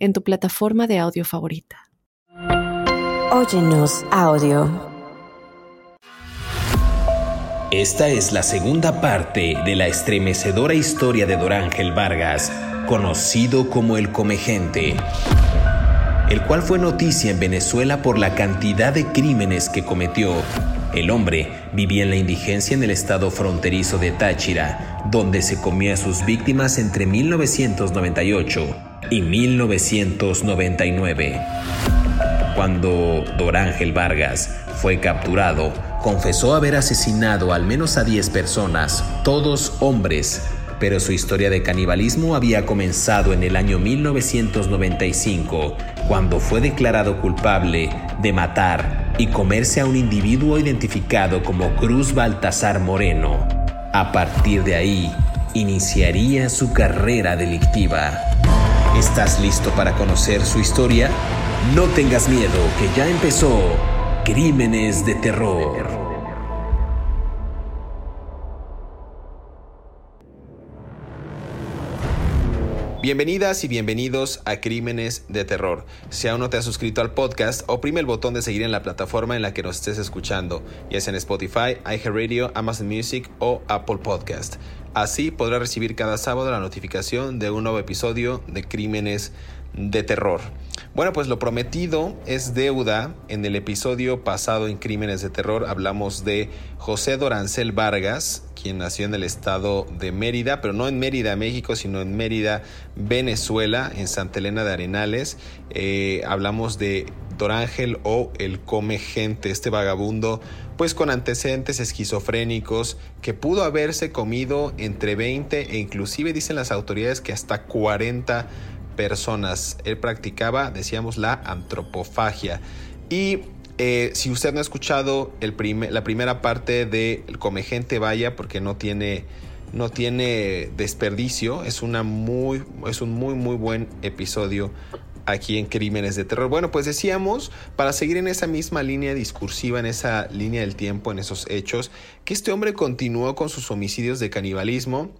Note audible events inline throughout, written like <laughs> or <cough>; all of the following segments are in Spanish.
en tu plataforma de audio favorita. Óyenos audio. Esta es la segunda parte de la estremecedora historia de Dorángel Vargas, conocido como el Comegente el cual fue noticia en Venezuela por la cantidad de crímenes que cometió. El hombre vivía en la indigencia en el estado fronterizo de Táchira, donde se comía a sus víctimas entre 1998 y 1999. Cuando Dorángel Vargas fue capturado, confesó haber asesinado al menos a 10 personas, todos hombres, pero su historia de canibalismo había comenzado en el año 1995, cuando fue declarado culpable de matar y comerse a un individuo identificado como Cruz Baltasar Moreno. A partir de ahí, iniciaría su carrera delictiva. ¿Estás listo para conocer su historia? No tengas miedo, que ya empezó Crímenes de Terror. Bienvenidas y bienvenidos a Crímenes de Terror. Si aún no te has suscrito al podcast, oprime el botón de seguir en la plataforma en la que nos estés escuchando, ya sea en Spotify, iHeartRadio, Amazon Music o Apple Podcast. Así podrás recibir cada sábado la notificación de un nuevo episodio de Crímenes de Terror. Bueno, pues lo prometido es deuda. En el episodio pasado en Crímenes de Terror hablamos de José Dorancel Vargas, quien nació en el estado de Mérida, pero no en Mérida, México, sino en Mérida, Venezuela, en Santa Elena de Arenales. Eh, hablamos de Dorángel o el come gente, este vagabundo, pues con antecedentes esquizofrénicos, que pudo haberse comido entre 20 e inclusive dicen las autoridades que hasta 40 personas. Él practicaba, decíamos, la antropofagia. Y eh, si usted no ha escuchado el la primera parte de El Come Gente, vaya, porque no tiene, no tiene desperdicio. Es, una muy, es un muy, muy buen episodio aquí en Crímenes de Terror. Bueno, pues decíamos, para seguir en esa misma línea discursiva, en esa línea del tiempo, en esos hechos, que este hombre continuó con sus homicidios de canibalismo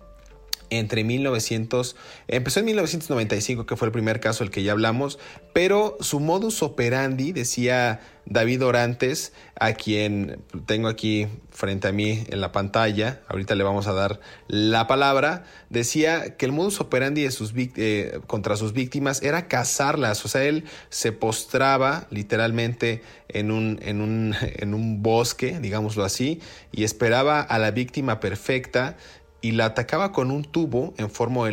entre 1900, empezó en 1995, que fue el primer caso del que ya hablamos, pero su modus operandi, decía David Orantes, a quien tengo aquí frente a mí en la pantalla, ahorita le vamos a dar la palabra, decía que el modus operandi de sus, eh, contra sus víctimas era cazarlas, o sea, él se postraba literalmente en un, en un, <laughs> en un bosque, digámoslo así, y esperaba a la víctima perfecta y la atacaba con un tubo en forma,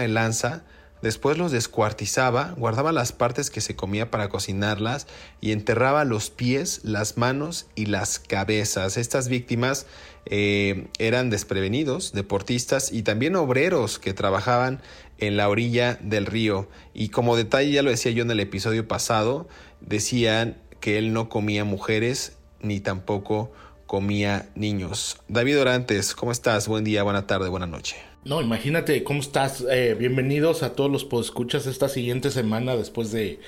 de, lanza, después los descuartizaba, guardaba las partes que se comía para cocinarlas y enterraba los pies, las manos y las cabezas. Estas víctimas eh, eran desprevenidos, deportistas y también obreros que trabajaban en la orilla del río. Y como detalle, ya lo decía yo en el episodio pasado, decían que él no comía mujeres ni tampoco comía niños. David Orantes, ¿cómo estás? Buen día, buena tarde, buena noche. No, imagínate, ¿cómo estás? Eh, bienvenidos a todos los escuchas esta siguiente semana después de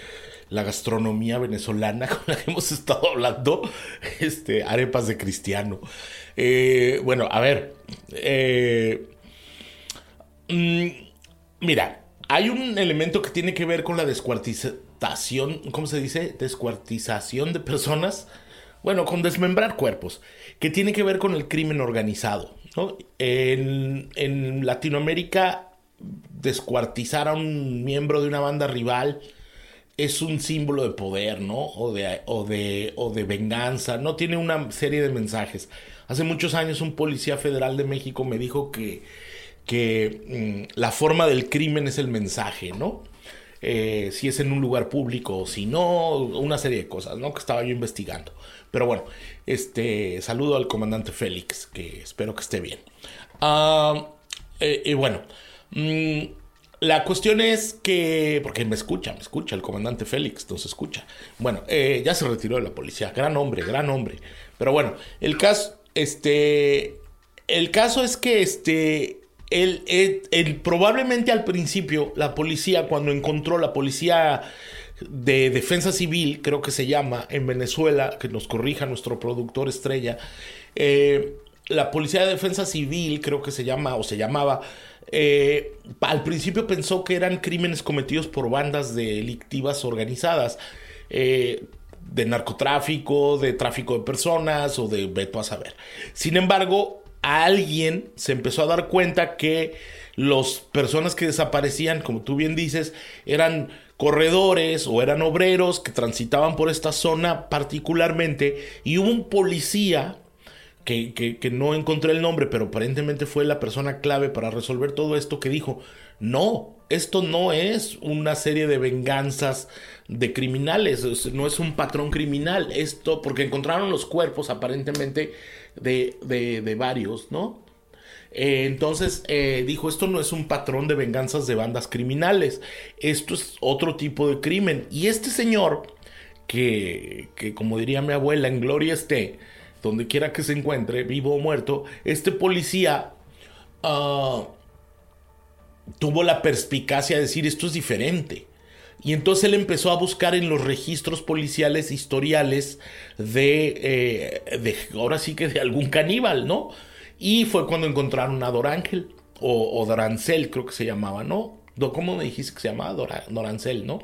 la gastronomía venezolana <laughs> con la que hemos estado hablando, este, arepas de cristiano. Eh, bueno, a ver, eh, mm, mira, hay un elemento que tiene que ver con la descuartización, ¿cómo se dice? Descuartización de personas bueno, con desmembrar cuerpos, que tiene que ver con el crimen organizado. En, Latinoamérica, descuartizar a un miembro de una banda rival es un símbolo de poder, ¿no? O de, o de, o de venganza, ¿no? Tiene una serie de mensajes. Hace muchos años un policía federal de México me dijo que, que mm, la forma del crimen es el mensaje, ¿no? Eh, si es en un lugar público o si no, una serie de cosas, ¿no? Que estaba yo investigando. Pero bueno, este, saludo al comandante Félix, que espero que esté bien. Ah, eh, y bueno, mm, la cuestión es que, porque me escucha, me escucha, el comandante Félix nos escucha. Bueno, eh, ya se retiró de la policía, gran hombre, gran hombre. Pero bueno, el caso, este, el caso es que, este, el, probablemente al principio la policía, cuando encontró la policía de defensa civil, creo que se llama, en Venezuela, que nos corrija nuestro productor estrella, eh, la policía de defensa civil, creo que se llama, o se llamaba, eh, al principio pensó que eran crímenes cometidos por bandas delictivas organizadas. Eh, de narcotráfico, de tráfico de personas o de veto a saber. Sin embargo, alguien se empezó a dar cuenta que las personas que desaparecían, como tú bien dices, eran corredores o eran obreros que transitaban por esta zona particularmente y hubo un policía que, no encontré el nombre, pero aparentemente fue la persona clave para resolver todo esto, que dijo, no, esto no es una serie de venganzas de criminales, no es un patrón criminal, esto, porque encontraron los cuerpos aparentemente de, de, varios, ¿no? Eh, entonces eh, dijo, esto no es un patrón de venganzas de bandas criminales, esto es otro tipo de crimen. Y este señor, que, que como diría mi abuela, en gloria esté, donde quiera que se encuentre, vivo o muerto, este policía ah, tuvo la perspicacia de decir esto es diferente. Y entonces él empezó a buscar en los registros policiales historiales de, eh, de ahora sí que de algún caníbal, ¿no? Y fue cuando encontraron a Dorángel, o, o Dorancel creo que se llamaba, ¿no? ¿Cómo me dijiste que se llamaba? Dorancel, ¿no?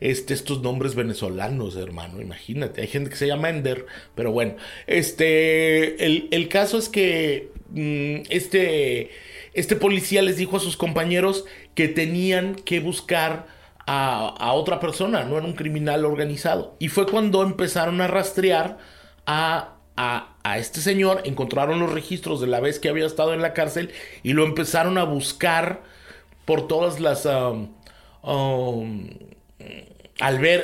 Este, estos nombres venezolanos, hermano, imagínate. Hay gente que se llama Ender, pero bueno. Este, el, caso es que mm, este, este policía les dijo a sus compañeros que tenían que buscar a, otra persona, no era un criminal organizado. Y fue cuando empezaron a rastrear a, a, este señor, encontraron los registros de la vez que había estado en la cárcel y lo empezaron a buscar por todas las... Um, um,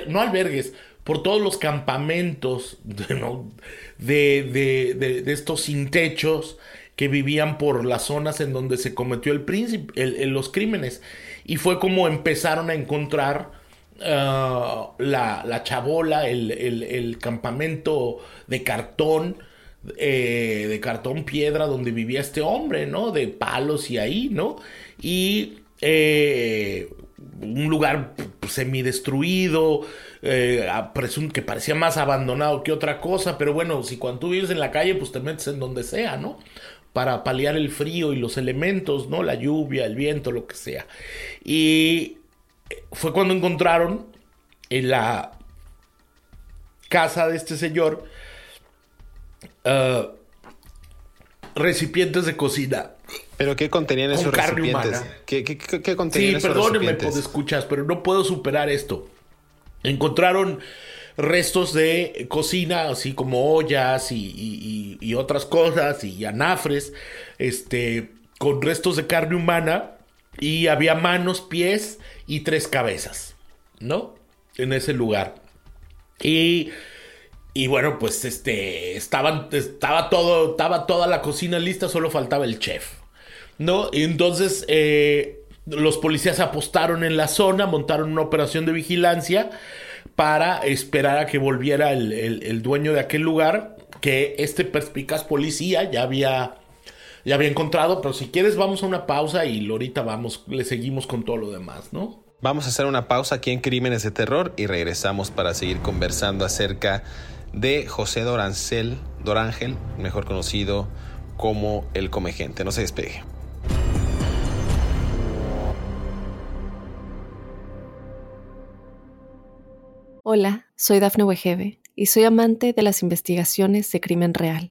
no albergues, por todos los campamentos <laughs> de, de, de, estos sin techos que vivían por las zonas en donde se cometió el príncipe, los crímenes. Y fue como empezaron a encontrar uh, la, la, chabola, el, el, campamento de cartón, eh, de cartón piedra donde vivía este hombre, ¿no? De palos y ahí, ¿no? Y eh, un lugar semidestruido, eh, que parecía más abandonado que otra cosa, pero bueno, si cuando tú vives en la calle, pues te metes en donde sea, ¿no? Para paliar el frío y los elementos, ¿no? La lluvia, el viento, lo que sea. Y fue cuando encontraron en la casa de este señor uh, recipientes de cocina ¿Pero qué contenían esos recipientes? ¿Qué, qué, qué, contenían sí, perdóneme, pues escuchas, pero no puedo superar esto. Encontraron restos de cocina, así como ollas y, y, otras cosas, y anafres, este, con restos de carne humana, y había manos, pies y tres cabezas, ¿no? En ese lugar. Y, y bueno, pues este, estaban, estaba todo, estaba toda la cocina lista, solo faltaba el chef. ¿no? Y entonces eh, los policías apostaron en la zona, montaron una operación de vigilancia para esperar a que volviera el, dueño de aquel lugar, que este perspicaz policía ya había, ya había encontrado, pero si quieres vamos a una pausa y ahorita vamos, le seguimos con todo lo demás, ¿no? Vamos a hacer una pausa aquí en Crímenes de Terror y regresamos para seguir conversando acerca de José Dorancel, Dorángel, mejor conocido como el Comegente. No se despegue. Hola, soy Dafne Wegebe y soy amante de las investigaciones de crimen real.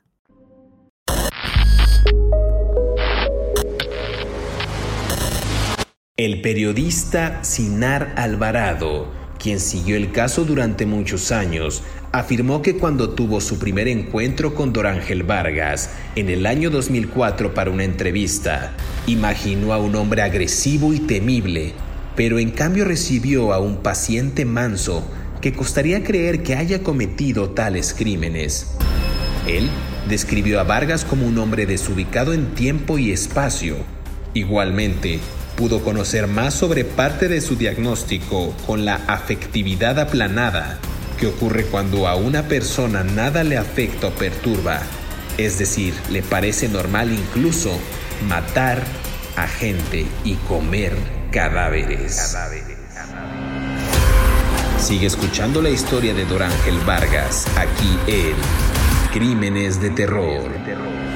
El periodista Sinar Alvarado quien siguió el caso durante muchos años, afirmó que cuando tuvo su primer encuentro con Dorángel Vargas en el año 2004 para una entrevista, imaginó a un hombre agresivo y temible, pero en cambio recibió a un paciente manso que costaría creer que haya cometido tales crímenes. Él describió a Vargas como un hombre desubicado en tiempo y espacio. Igualmente, pudo conocer más sobre parte de su diagnóstico con la afectividad aplanada, que ocurre cuando a una persona nada le afecta o perturba, es decir, le parece normal incluso matar a gente y comer cadáveres. Sigue escuchando la historia de Dorángel Vargas aquí en Crímenes de Terror.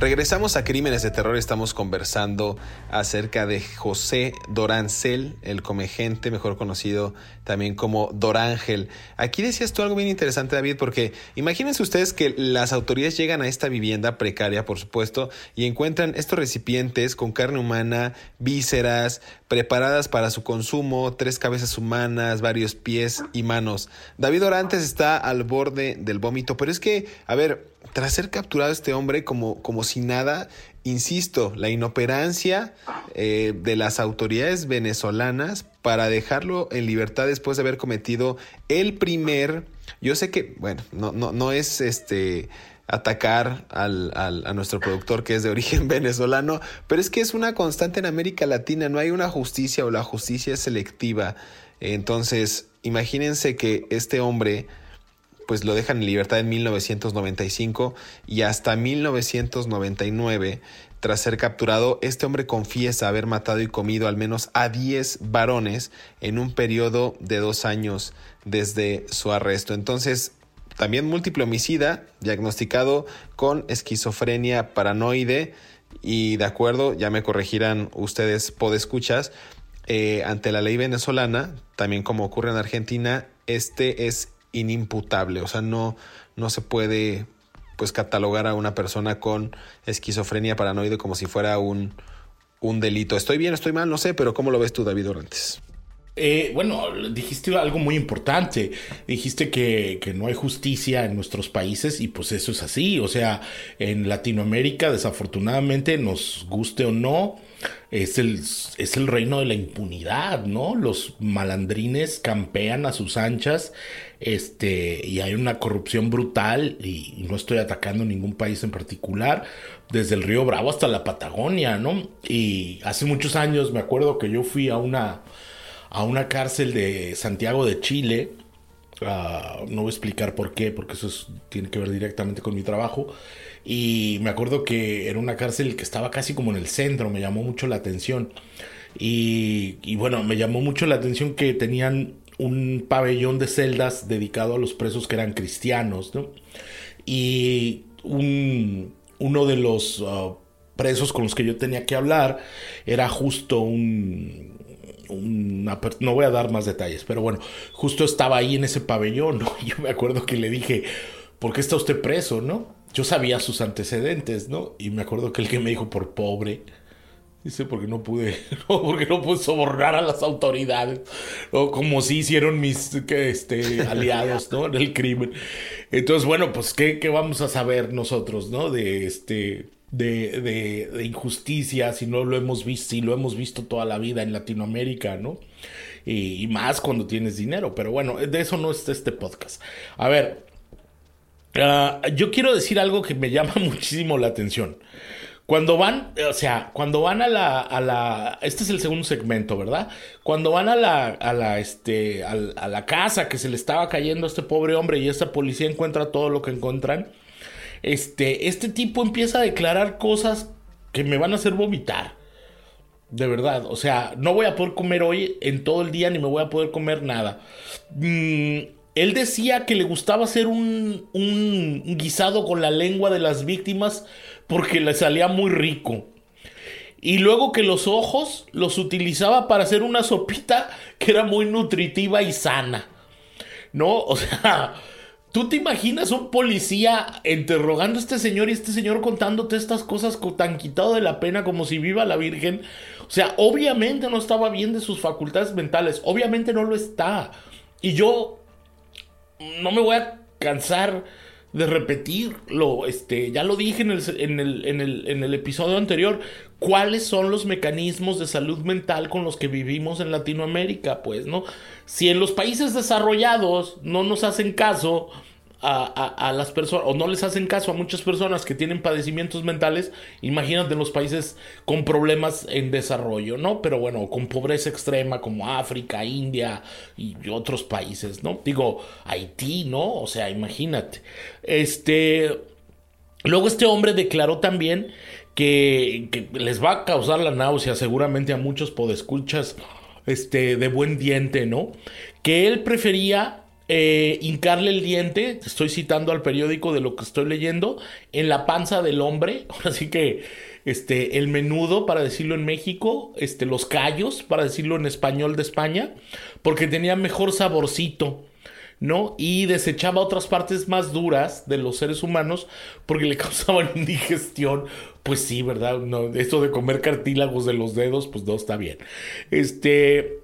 Regresamos a Crímenes de Terror. Estamos conversando acerca de José Dorancel, el comegente, mejor conocido también como Dorángel. Aquí decías tú algo bien interesante, David, porque imagínense ustedes que las autoridades llegan a esta vivienda precaria, por supuesto, y encuentran estos recipientes con carne humana, vísceras, preparadas para su consumo, tres cabezas humanas, varios pies y manos. David Orantes está al borde del vómito, pero es que, a ver, tras ser capturado este hombre como, como si nada, insisto, la inoperancia eh, de las autoridades venezolanas para dejarlo en libertad después de haber cometido el primer, yo sé que, bueno, no, no, no es este atacar al, al, a nuestro productor que es de origen <laughs> venezolano, pero es que es una constante en América Latina, no hay una justicia o la justicia es selectiva. Entonces, imagínense que este hombre pues lo dejan en libertad en 1995 y hasta 1999 tras ser capturado, este hombre confiesa haber matado y comido al menos a 10 varones en un periodo de dos años desde su arresto. Entonces, también múltiple homicida, diagnosticado con esquizofrenia paranoide y de acuerdo, ya me corregirán ustedes podescuchas, eh, ante la ley venezolana, también como ocurre en Argentina, este es inimputable, o sea, no, no se puede pues catalogar a una persona con esquizofrenia paranoide como si fuera un, un delito. Estoy bien, estoy mal, no sé, pero ¿cómo lo ves tú, David Orantes? Eh, bueno, dijiste algo muy importante. Dijiste que, que, no hay justicia en nuestros países y pues eso es así. O sea, en Latinoamérica desafortunadamente, nos guste o no, es el, es el reino de la impunidad, ¿no? Los malandrines campean a sus anchas este, y hay una corrupción brutal y, no estoy atacando ningún país en particular, desde el río Bravo hasta la Patagonia, ¿no? Y hace muchos años me acuerdo que yo fui a una, a una cárcel de Santiago de Chile, no voy a explicar por qué, porque eso tiene que ver directamente con mi trabajo, y me acuerdo que era una cárcel que estaba casi como en el centro, me llamó mucho la atención. Y, bueno, me llamó mucho la atención que tenían un pabellón de celdas dedicado a los presos que eran cristianos, ¿no? Y un, uno de los uh, presos con los que yo tenía que hablar era justo un, no voy a dar más detalles, pero bueno, justo estaba ahí en ese pabellón, ¿no? <laughs> Yo me acuerdo que le dije, ¿por qué está usted preso, no? Yo sabía sus antecedentes, ¿no? Y me acuerdo que el que me dijo por pobre, Dice, porque no pude, <laughs> no, porque no pude sobornar a las autoridades, o como si hicieron mis este, aliados, ¿no? En el crimen. Entonces, bueno, pues, ¿qué, ¿qué, vamos a saber nosotros, ¿no? De este, de, de, de, injusticia, si no lo hemos visto, si lo hemos visto toda la vida en Latinoamérica, ¿no? Y, y más cuando tienes dinero, pero bueno, de eso no está este podcast. A ver, uh, yo quiero decir algo que me llama <laughs> muchísimo la atención. Cuando van, o sea, cuando van a la, a la, este es el segundo segmento, ¿verdad? Cuando van a la, a la, este, a, a la casa que se le estaba cayendo a este pobre hombre y esta policía encuentra todo lo que encuentran, este, este tipo empieza a declarar cosas que me van a hacer vomitar. De verdad, o sea, no voy a poder comer hoy en todo el día ni me voy a poder comer nada. Mm, él decía que le gustaba hacer un, un, guisado con la lengua de las víctimas porque le salía muy rico. Y luego que los ojos los utilizaba para hacer una sopita que era muy nutritiva y sana. ¿No? O sea, ¿Tú te imaginas un policía interrogando a este señor y este señor contándote estas cosas tan quitado de la pena como si viva la Virgen? O sea, obviamente no estaba bien de sus facultades mentales, obviamente no lo está. Y yo no me voy a cansar de repetirlo, este, ya lo dije en el, en el, en el, en el episodio anterior, cuáles son los mecanismos de salud mental con los que vivimos en Latinoamérica, pues, ¿no? Si en los países desarrollados no nos hacen caso a, las personas, o no les hacen caso a muchas personas que tienen padecimientos mentales, imagínate en los países con problemas en desarrollo, ¿no? Pero bueno, con pobreza extrema como África, India y otros países, ¿no? Digo, Haití, ¿no? O sea, imagínate. Este. Luego este hombre declaró también que, les va a causar la náusea seguramente a muchos podescuchas este, de buen diente, ¿no? Que él prefería eh, hincarle el diente, estoy citando al periódico de lo que estoy leyendo, en la panza del hombre, <laughs> así que este, el menudo, para decirlo en México, este, los callos, para decirlo en español de España, porque tenía mejor saborcito. ¿No? Y desechaba otras partes más duras de los seres humanos porque le <laughs> causaban indigestión. Pues sí, ¿verdad? No, esto de comer cartílagos de los dedos, pues no está bien. Este,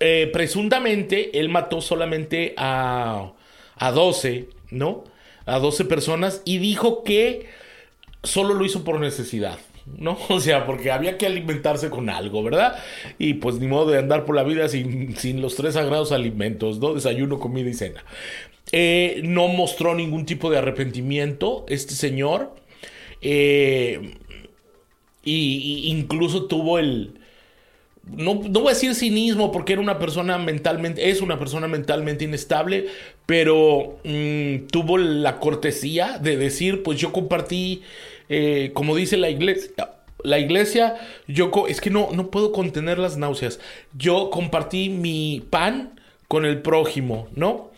eh, presuntamente, él mató solamente a, a 12, ¿no? A 12 personas y dijo que solo lo hizo por necesidad. ¿No? <laughs> O sea, porque había que alimentarse con algo, ¿verdad? Y pues ni modo de andar por la vida sin, sin los tres sagrados alimentos, ¿no? Desayuno, comida y cena. Eh, no mostró ningún tipo de arrepentimiento este señor. Eh, y, incluso tuvo el... No, no, voy a decir cinismo porque era una persona mentalmente, es una persona mentalmente inestable, pero mm, tuvo la cortesía de decir, pues yo compartí eh, como dice la iglesia, la iglesia, yo es que no, no puedo contener las náuseas. Yo compartí mi pan con el prójimo, ¿no?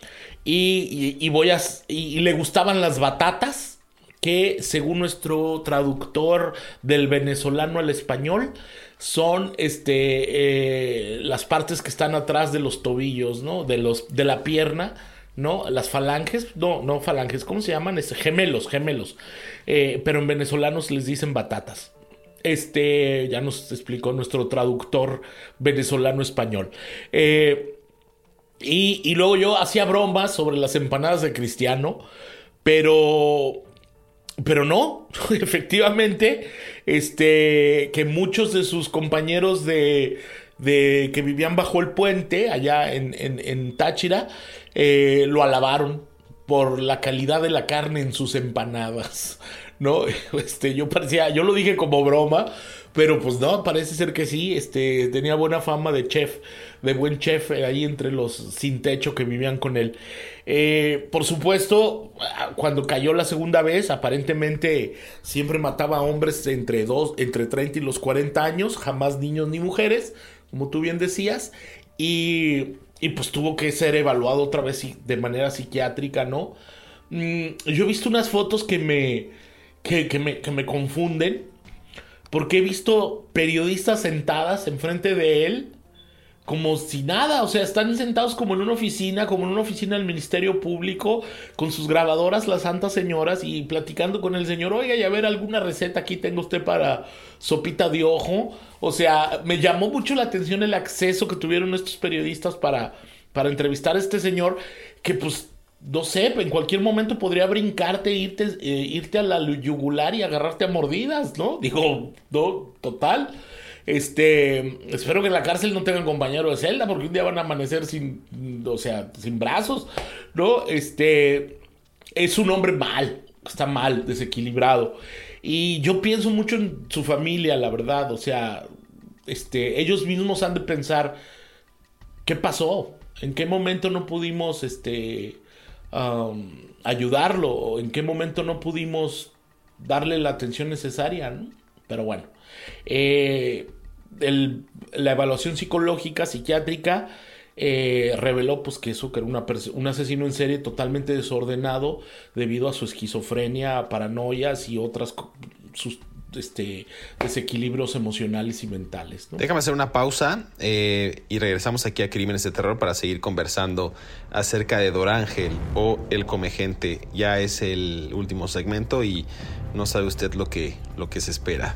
Y, voy a. Y, le gustaban las batatas, que según nuestro traductor del venezolano al español, son este, eh, las partes que están atrás de los tobillos, ¿no? De, los, de la pierna ¿no? Las falanges, no, no falanges, ¿cómo se llaman? Este, gemelos, gemelos. Eh, pero en venezolanos les dicen batatas. Este, ya nos explicó nuestro traductor venezolano-español. Eh, y, y, luego yo hacía bromas sobre las empanadas de Cristiano, pero, pero no, <laughs> efectivamente, este, que muchos de sus compañeros de, de que vivían bajo el puente allá en, en, Táchira, eh, lo alabaron por la calidad de la carne en sus empanadas. <laughs> ¿No? <laughs> Este, yo parecía, yo lo dije como broma, pero pues no, parece ser que sí, este, tenía buena fama de chef, de buen chef ahí entre los sin techo que vivían con él. Eh, por supuesto, cuando cayó la segunda vez, aparentemente siempre mataba a hombres entre, dos, entre 30 y los 40 años, jamás niños ni mujeres, como tú bien decías, y y pues tuvo que ser evaluado otra vez de manera psiquiátrica, ¿no? Mm, yo he visto unas fotos que me, que, me, que me confunden, porque he visto periodistas sentadas enfrente de él como si nada, o sea, están sentados como en una oficina, como en una oficina del Ministerio Público, con sus grabadoras, las santas señoras, y platicando con el señor, oiga, y a ver alguna receta aquí tengo usted para sopita de ojo. O sea, me llamó mucho la atención el acceso que tuvieron estos periodistas para, para entrevistar a este señor, que pues no sé, en cualquier momento podría brincarte, irte, eh, irte a la yugular y agarrarte a mordidas, ¿no? Digo, no, total. Este, espero que en la cárcel no tengan compañero de celda porque un día van a amanecer sin, o sea, sin brazos, ¿no? Este, es un hombre mal, está mal, desequilibrado. Y yo pienso mucho en su familia, la verdad, o sea, este, ellos mismos han de pensar, ¿qué pasó? ¿En qué momento no pudimos, este, ayudarlo? ¿En qué momento no pudimos darle la atención necesaria? ¿no? Pero bueno. Eh, la evaluación psicológica, psiquiátrica, eh, reveló pues que que era un asesino en serie totalmente desordenado debido a su esquizofrenia, paranoias y otras sus este, desequilibrios emocionales y mentales. Déjame hacer una pausa eh, y regresamos aquí a Crímenes de Terror para seguir conversando acerca de Dorángel o El Comegente. Ya es el último segmento y no sabe usted lo que se espera,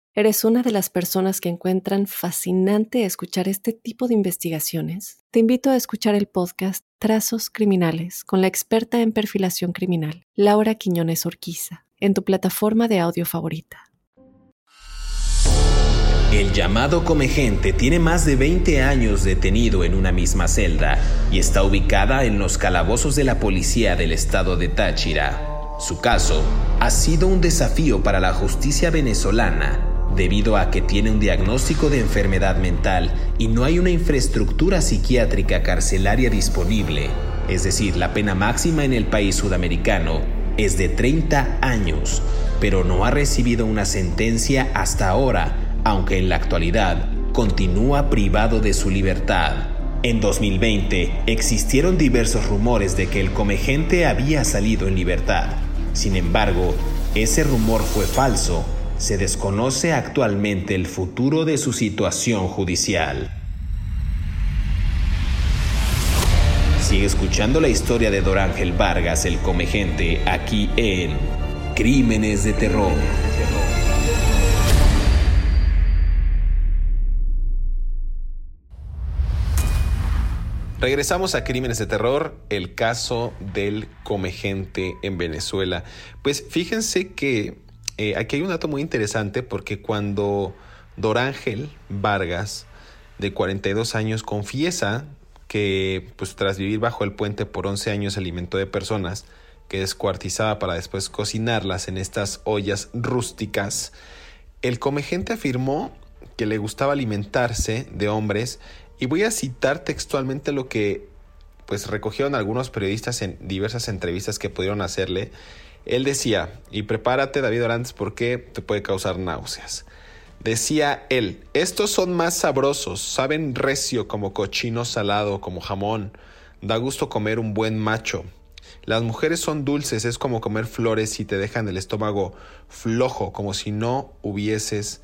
eres una de las personas que encuentran fascinante escuchar este tipo de investigaciones, te invito a escuchar el podcast Trazos Criminales con la experta en perfilación criminal, Laura Quiñones Orquiza, en tu plataforma de audio favorita. El llamado Comegente tiene más de 20 años detenido en una misma celda y está ubicada en los calabozos de la policía del estado de Táchira. Su caso ha sido un desafío para la justicia venezolana debido a que tiene un diagnóstico de enfermedad mental y no hay una infraestructura psiquiátrica carcelaria disponible, es decir, la pena máxima en el país sudamericano es de 30 años, pero no ha recibido una sentencia hasta ahora aunque en la actualidad continúa privado de su libertad. En 2020 existieron diversos rumores de que el comegente había salido en libertad. Sin embargo, ese rumor fue falso. Se desconoce actualmente el futuro de su situación judicial. Sigue escuchando la historia de Dorángel Vargas, el comegente, aquí en Crímenes de Terror. Regresamos a Crímenes de Terror, el caso del comegente en Venezuela. Pues fíjense que eh, aquí hay un dato muy interesante porque cuando Dorángel Vargas, de 42 años, confiesa que pues, tras vivir bajo el puente por 11 años se alimentó de personas que descuartizaba para después cocinarlas en estas ollas rústicas, el comegente afirmó que le gustaba alimentarse de hombres y voy a citar textualmente lo que pues recogieron algunos periodistas en diversas entrevistas que pudieron hacerle. Él decía, y prepárate David Orantes porque te puede causar náuseas. Decía él, estos son más sabrosos, saben recio como cochino salado, como jamón. Da gusto comer un buen macho. Las mujeres son dulces, es como comer flores y te dejan el estómago flojo, como si no hubieses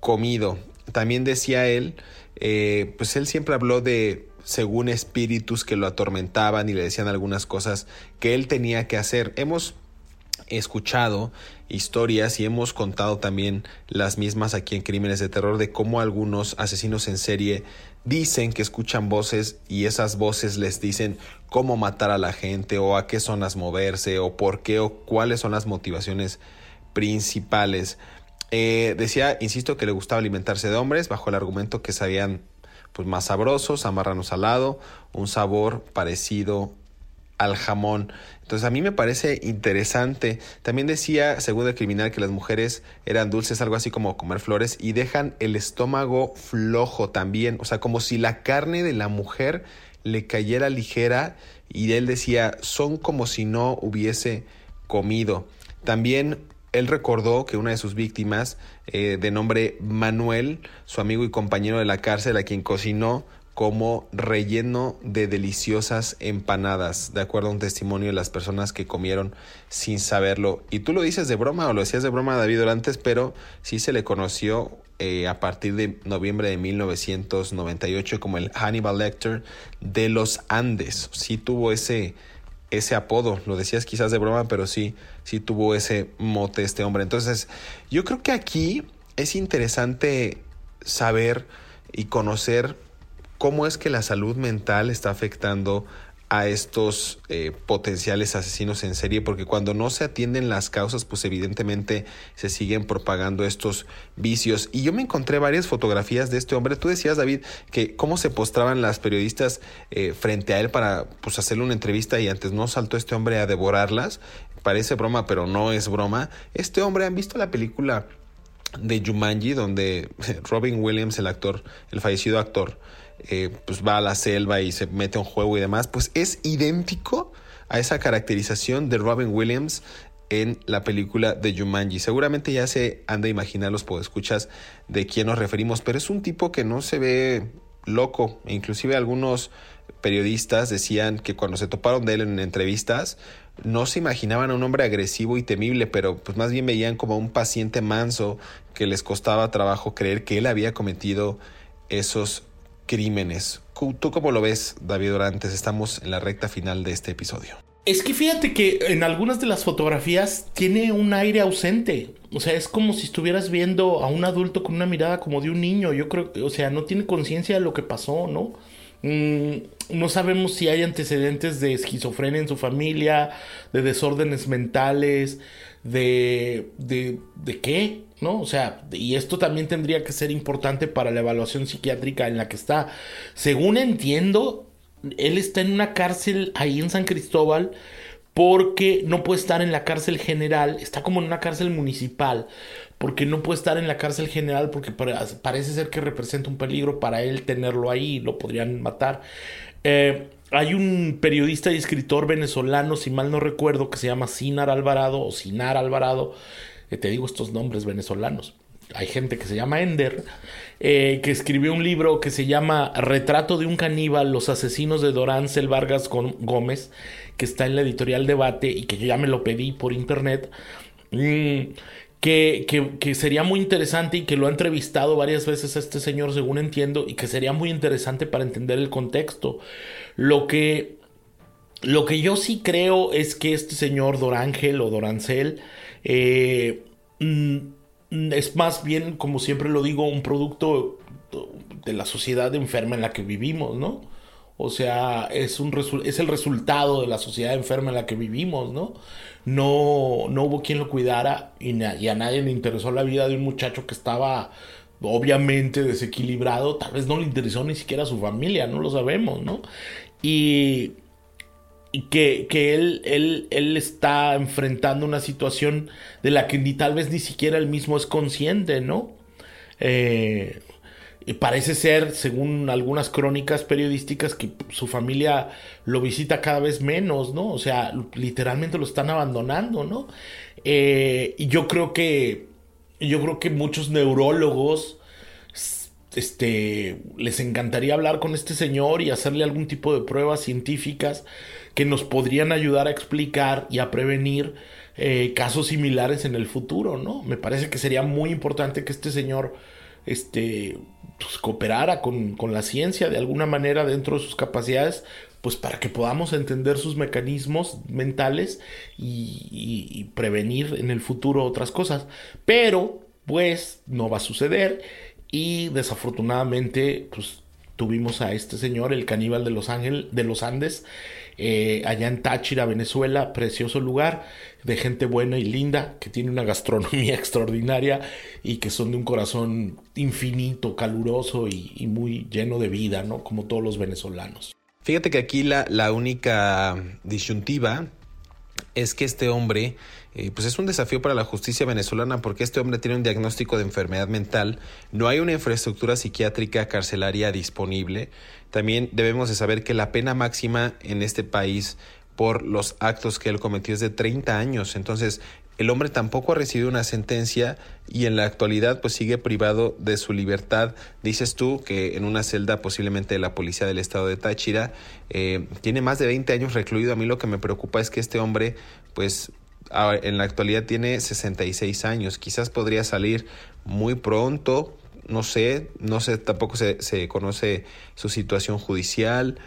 comido. También decía él eh, pues él siempre habló de, según espíritus que lo atormentaban y le decían algunas cosas que él tenía que hacer. Hemos escuchado historias y hemos contado también las mismas aquí en Crímenes de Terror de cómo algunos asesinos en serie dicen que escuchan voces y esas voces les dicen cómo matar a la gente o a qué zonas moverse o por qué o cuáles son las motivaciones principales. Eh, decía, insisto, que le gustaba alimentarse de hombres bajo el argumento que sabían pues, más sabrosos, amarranos salado, un sabor parecido al jamón. Entonces a mí me parece interesante. También decía, según el criminal, que las mujeres eran dulces, algo así como comer flores, y dejan el estómago flojo también. O sea, como si la carne de la mujer le cayera ligera y él decía, son como si no hubiese comido. También él recordó que una de sus víctimas, eh, de nombre Manuel, su amigo y compañero de la cárcel, a quien cocinó como relleno de deliciosas empanadas, de acuerdo a un testimonio de las personas que comieron sin saberlo. Y tú lo dices de broma o lo decías de broma David Dorantes, pero sí se le conoció eh, a partir de noviembre de 1998 como el Hannibal Lecter de los Andes. Sí tuvo ese ese apodo. Lo decías quizás de broma, pero sí, sí tuvo ese mote este hombre. Entonces, yo creo que aquí es interesante saber y conocer cómo es que la salud mental está afectando a estos eh, potenciales asesinos en serie, porque cuando no se atienden las causas, pues evidentemente se siguen propagando estos vicios. Y yo me encontré varias fotografías de este hombre. Tú decías, David, que cómo se postraban las periodistas eh, frente a él para pues, hacerle una entrevista y antes no saltó este hombre a devorarlas. Parece broma, pero no es broma. Este hombre, ¿han visto la película de Jumanji, donde <laughs> Robin Williams, el actor, el fallecido actor, eh, pues va a la selva y se mete a un juego y demás, pues es idéntico a esa caracterización de Robin Williams en la película de Jumanji. Seguramente ya se han de imaginar los podescuchas de quién nos referimos, pero es un tipo que no se ve loco. Inclusive algunos periodistas decían que cuando se toparon de él en entrevistas no se imaginaban a un hombre agresivo y temible, pero pues más bien veían como un paciente manso que les costaba trabajo creer que él había cometido esos crímenes. ¿Tú cómo lo ves, David Orantes? Estamos en la recta final de este episodio. Es que fíjate que en algunas de las fotografías tiene un aire ausente. O sea, es como si estuvieras viendo a un adulto con una mirada como de un niño. Yo creo o sea, no tiene conciencia de lo que pasó, ¿no? Mm, no sabemos si hay antecedentes de esquizofrenia en su familia, de desórdenes mentales, de, de, de qué, ¿no? O sea, y esto también tendría que ser importante para la evaluación psiquiátrica en la que está. Según entiendo, él está en una cárcel ahí en San Cristóbal porque no puede estar en la cárcel general, está como en una cárcel municipal, porque no puede estar en la cárcel general porque parece ser que representa un peligro para él tenerlo ahí, lo podrían matar. Eh, hay un periodista y escritor venezolano, si mal no recuerdo, que se llama Sinar Alvarado o Sinar Alvarado, te digo estos nombres venezolanos. Hay gente que se llama Ender, eh, que escribió un libro que se llama Retrato de un caníbal, los asesinos de Doráncel Vargas Gómez, que está en la editorial Debate y que yo ya me lo pedí por internet. Mm, que, que, sería muy interesante y que lo ha entrevistado varias veces este señor, según entiendo, y que sería muy interesante para entender el contexto. Lo que, lo que yo sí creo es que este señor Dorángel o Dorancel eh, mm, es más bien, como siempre lo digo, un producto de la sociedad enferma en la que vivimos, ¿no? O sea, es, un es el resultado de la sociedad enferma en la que vivimos, ¿no? No, no hubo quien lo cuidara y, y a nadie le interesó la vida de un muchacho que estaba obviamente desequilibrado, tal vez no le interesó ni siquiera a su familia, no lo sabemos, ¿no? Y que, que él, él, él, está enfrentando una situación de la que ni tal vez ni siquiera él mismo es consciente, ¿no? Eh, parece ser, según algunas crónicas periodísticas, que su familia lo visita cada vez menos, ¿no? O sea, literalmente lo están abandonando, ¿no? Eh, y yo creo que, yo creo que muchos neurólogos, este, les encantaría hablar con este señor y hacerle algún tipo de pruebas científicas que nos podrían ayudar a explicar y a prevenir eh, casos similares en el futuro, ¿no? Me parece que sería muy importante que este señor este, pues, cooperara con, la ciencia de alguna manera dentro de sus capacidades, pues para que podamos entender sus mecanismos mentales y, y prevenir en el futuro otras cosas. Pero, pues, no va a suceder y desafortunadamente, pues tuvimos a este señor, el caníbal de Los Ángeles, de los Andes, eh, allá en Táchira, Venezuela, precioso lugar, de gente buena y linda, que tiene una gastronomía <laughs> extraordinaria y que son de un corazón infinito, caluroso y, muy lleno de vida, ¿no? Como todos los venezolanos. Fíjate que aquí la, la única disyuntiva es que este hombre eh, pues es un desafío para la justicia venezolana porque este hombre tiene un diagnóstico de enfermedad mental, no hay una infraestructura psiquiátrica carcelaria disponible. También debemos de saber que la pena máxima en este país por los actos que él cometió es de 30 años. Entonces, el hombre tampoco ha recibido una sentencia y en la actualidad pues sigue privado de su libertad. Dices tú que en una celda posiblemente de la policía del estado de Táchira eh, tiene más de 20 años recluido. A mí lo que me preocupa es que este hombre pues en la actualidad tiene 66 años, quizás podría salir muy pronto, no sé, no sé, tampoco se, se conoce su situación judicial,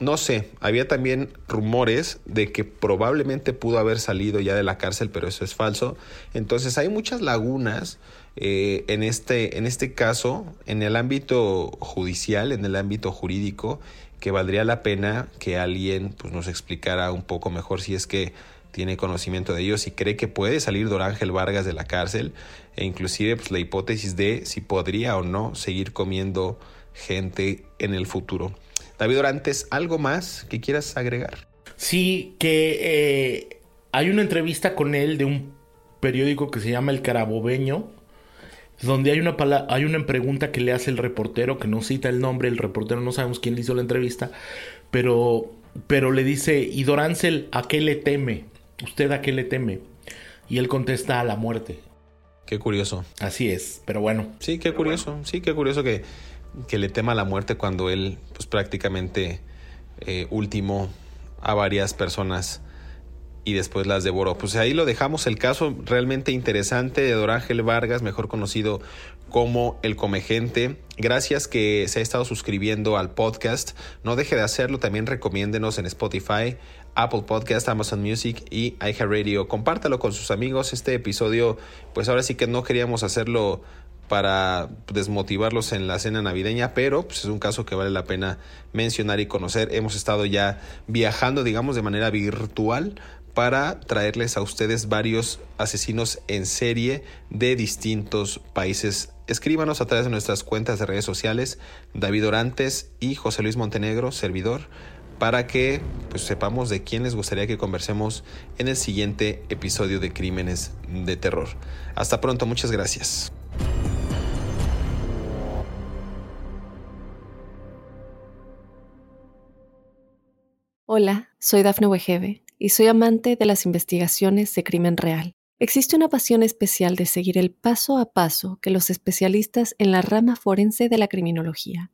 no sé, había también rumores de que probablemente pudo haber salido ya de la cárcel, pero eso es falso. Entonces hay muchas lagunas eh, en, este, en este caso, en el ámbito judicial, en el ámbito jurídico, que valdría la pena que alguien pues, nos explicara un poco mejor si es que tiene conocimiento de ellos y cree que puede salir Dorángel Vargas de la cárcel e inclusive pues, la hipótesis de si podría o no seguir comiendo gente en el futuro. David Orantes, ¿algo más que quieras agregar? Sí, que eh, hay una entrevista con él de un periódico que se llama El Carabobeño donde hay una, hay una pregunta que le hace el reportero, que no cita el nombre, el reportero no sabemos quién le hizo la entrevista, pero, pero le dice, y Dorancel, ¿a qué le teme? ¿Usted a qué le teme? Y él contesta a la muerte. Qué curioso. Así es, pero bueno. Sí, qué curioso, sí, qué curioso que, que le tema a la muerte cuando él pues prácticamente eh, ultimó a varias personas y después las devoró. Pues ahí lo dejamos, el caso realmente interesante de Dorángel Vargas, mejor conocido como El Comegente. Gracias que se ha estado suscribiendo al podcast. No deje de hacerlo, también recomiéndenos en Spotify, Apple Podcast, Amazon Music y iHeartRadio. Compártalo con sus amigos. Este episodio, pues ahora sí que no queríamos hacerlo para desmotivarlos en la cena navideña, pero pues, es un caso que vale la pena mencionar y conocer. Hemos estado ya viajando, digamos, de manera virtual para traerles a ustedes varios asesinos en serie de distintos países. Escríbanos a través de nuestras cuentas de redes sociales, David Orantes y José Luis Montenegro, servidor, para que pues, sepamos de quién les gustaría que conversemos en el siguiente episodio de Crímenes de Terror. Hasta pronto, muchas gracias. Hola, soy Dafne Wegebe y soy amante de las investigaciones de crimen real. Existe una pasión especial de seguir el paso a paso que los especialistas en la rama forense de la criminología